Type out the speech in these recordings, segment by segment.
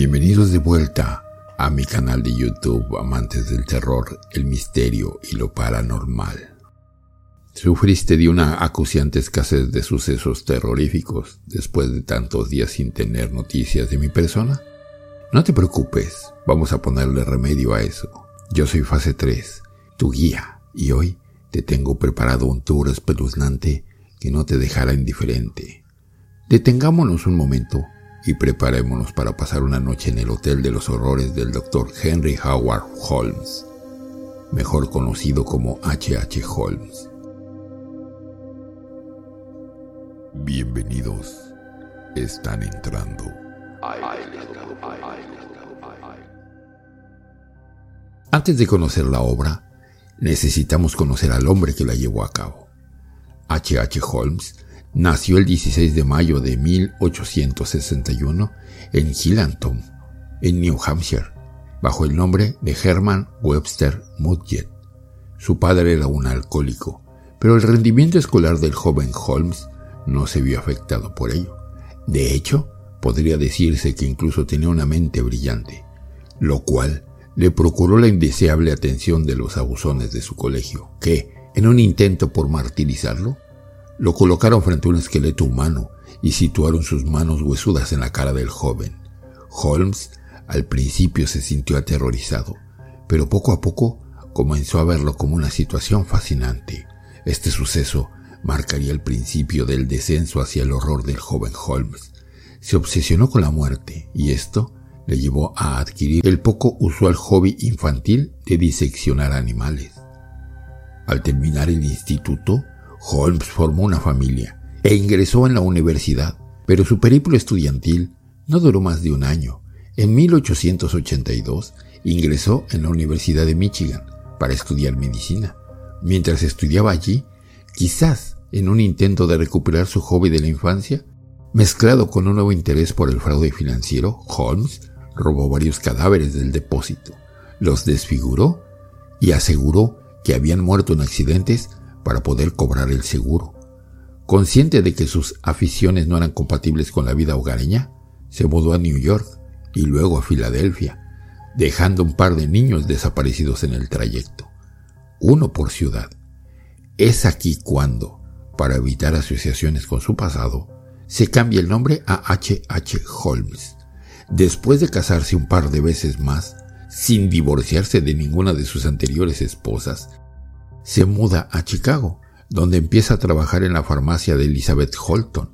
Bienvenidos de vuelta a mi canal de YouTube Amantes del Terror, el Misterio y lo Paranormal. ¿Sufriste de una acuciante escasez de sucesos terroríficos después de tantos días sin tener noticias de mi persona? No te preocupes, vamos a ponerle remedio a eso. Yo soy Fase 3, tu guía, y hoy te tengo preparado un tour espeluznante que no te dejará indiferente. Detengámonos un momento y preparémonos para pasar una noche en el Hotel de los Horrores del Dr. Henry Howard Holmes, mejor conocido como H.H. Holmes. Bienvenidos, están entrando. Antes de conocer la obra, necesitamos conocer al hombre que la llevó a cabo. H.H. H. Holmes nació el 16 de mayo de 1861 en Hillanton, en New Hampshire, bajo el nombre de Herman Webster Mudgett. Su padre era un alcohólico, pero el rendimiento escolar del joven Holmes no se vio afectado por ello. De hecho, podría decirse que incluso tenía una mente brillante, lo cual le procuró la indeseable atención de los abusones de su colegio, que, en un intento por martirizarlo, lo colocaron frente a un esqueleto humano y situaron sus manos huesudas en la cara del joven. Holmes al principio se sintió aterrorizado, pero poco a poco comenzó a verlo como una situación fascinante. Este suceso marcaría el principio del descenso hacia el horror del joven Holmes. Se obsesionó con la muerte y esto le llevó a adquirir el poco usual hobby infantil de diseccionar animales. Al terminar el instituto, Holmes formó una familia e ingresó en la universidad, pero su periplo estudiantil no duró más de un año. En 1882 ingresó en la Universidad de Michigan para estudiar medicina. Mientras estudiaba allí, quizás en un intento de recuperar su hobby de la infancia, mezclado con un nuevo interés por el fraude financiero, Holmes robó varios cadáveres del depósito, los desfiguró y aseguró que habían muerto en accidentes para poder cobrar el seguro. Consciente de que sus aficiones no eran compatibles con la vida hogareña, se mudó a New York y luego a Filadelfia, dejando un par de niños desaparecidos en el trayecto, uno por ciudad. Es aquí cuando, para evitar asociaciones con su pasado, se cambia el nombre a H. H. Holmes. Después de casarse un par de veces más, sin divorciarse de ninguna de sus anteriores esposas, se muda a Chicago, donde empieza a trabajar en la farmacia de Elizabeth Holton.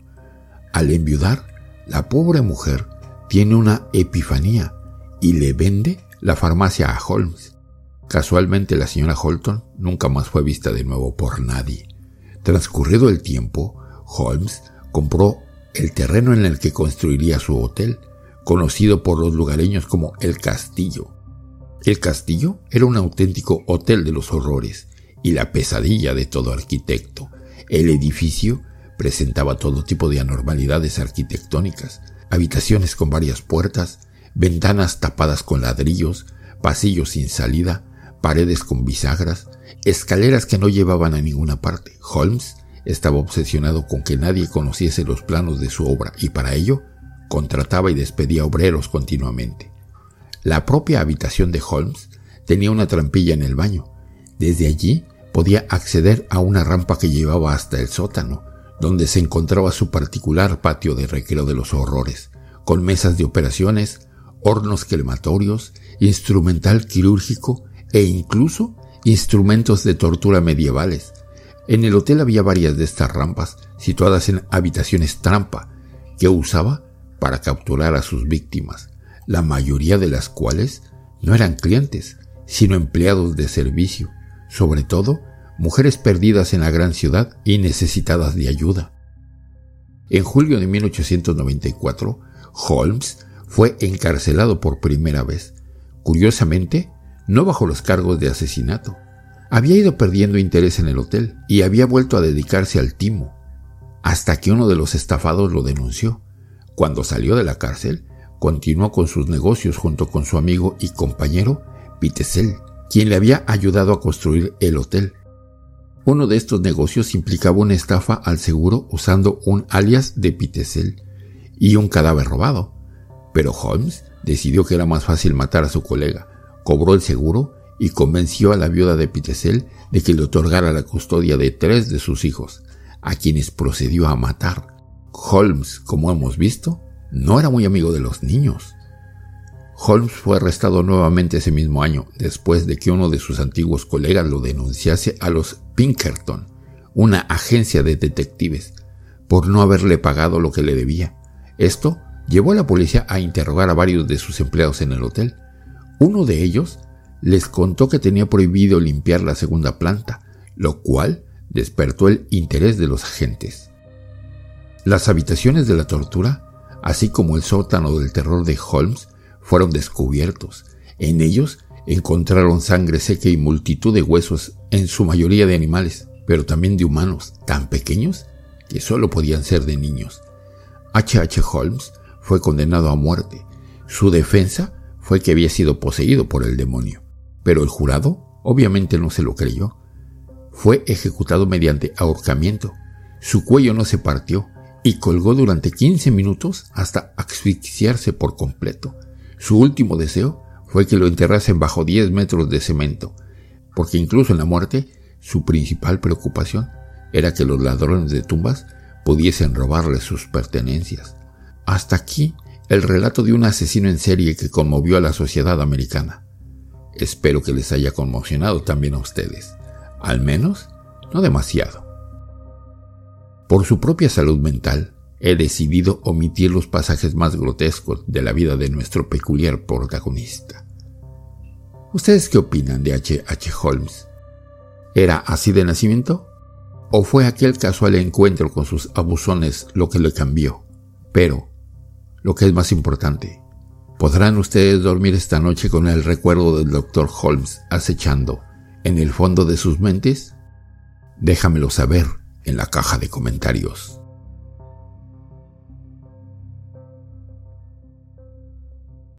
Al enviudar, la pobre mujer tiene una epifanía y le vende la farmacia a Holmes. Casualmente la señora Holton nunca más fue vista de nuevo por nadie. Transcurrido el tiempo, Holmes compró el terreno en el que construiría su hotel, conocido por los lugareños como El Castillo. El Castillo era un auténtico hotel de los horrores, y la pesadilla de todo arquitecto. El edificio presentaba todo tipo de anormalidades arquitectónicas, habitaciones con varias puertas, ventanas tapadas con ladrillos, pasillos sin salida, paredes con bisagras, escaleras que no llevaban a ninguna parte. Holmes estaba obsesionado con que nadie conociese los planos de su obra y para ello contrataba y despedía obreros continuamente. La propia habitación de Holmes tenía una trampilla en el baño. Desde allí podía acceder a una rampa que llevaba hasta el sótano, donde se encontraba su particular patio de recreo de los horrores, con mesas de operaciones, hornos crematorios, instrumental quirúrgico e incluso instrumentos de tortura medievales. En el hotel había varias de estas rampas situadas en habitaciones trampa que usaba para capturar a sus víctimas, la mayoría de las cuales no eran clientes, sino empleados de servicio, sobre todo mujeres perdidas en la gran ciudad y necesitadas de ayuda. En julio de 1894, Holmes fue encarcelado por primera vez, curiosamente, no bajo los cargos de asesinato. Había ido perdiendo interés en el hotel y había vuelto a dedicarse al timo, hasta que uno de los estafados lo denunció. Cuando salió de la cárcel, continuó con sus negocios junto con su amigo y compañero Pitesel, quien le había ayudado a construir el hotel. Uno de estos negocios implicaba una estafa al seguro usando un alias de Pitesel y un cadáver robado, pero Holmes decidió que era más fácil matar a su colega, cobró el seguro y convenció a la viuda de Pitesel de que le otorgara la custodia de tres de sus hijos, a quienes procedió a matar. Holmes, como hemos visto, no era muy amigo de los niños. Holmes fue arrestado nuevamente ese mismo año, después de que uno de sus antiguos colegas lo denunciase a los Pinkerton, una agencia de detectives, por no haberle pagado lo que le debía. Esto llevó a la policía a interrogar a varios de sus empleados en el hotel. Uno de ellos les contó que tenía prohibido limpiar la segunda planta, lo cual despertó el interés de los agentes. Las habitaciones de la tortura, así como el sótano del terror de Holmes, fueron descubiertos. En ellos encontraron sangre seca y multitud de huesos, en su mayoría de animales, pero también de humanos, tan pequeños que solo podían ser de niños. H. H. Holmes fue condenado a muerte. Su defensa fue que había sido poseído por el demonio, pero el jurado obviamente no se lo creyó. Fue ejecutado mediante ahorcamiento. Su cuello no se partió y colgó durante 15 minutos hasta asfixiarse por completo. Su último deseo fue que lo enterrasen bajo 10 metros de cemento, porque incluso en la muerte su principal preocupación era que los ladrones de tumbas pudiesen robarle sus pertenencias. Hasta aquí el relato de un asesino en serie que conmovió a la sociedad americana. Espero que les haya conmocionado también a ustedes. Al menos, no demasiado. Por su propia salud mental, he decidido omitir los pasajes más grotescos de la vida de nuestro peculiar protagonista. ¿Ustedes qué opinan de H. H. Holmes? ¿Era así de nacimiento? ¿O fue aquel casual encuentro con sus abusones lo que le cambió? Pero, lo que es más importante, ¿podrán ustedes dormir esta noche con el recuerdo del Dr. Holmes acechando en el fondo de sus mentes? Déjamelo saber en la caja de comentarios.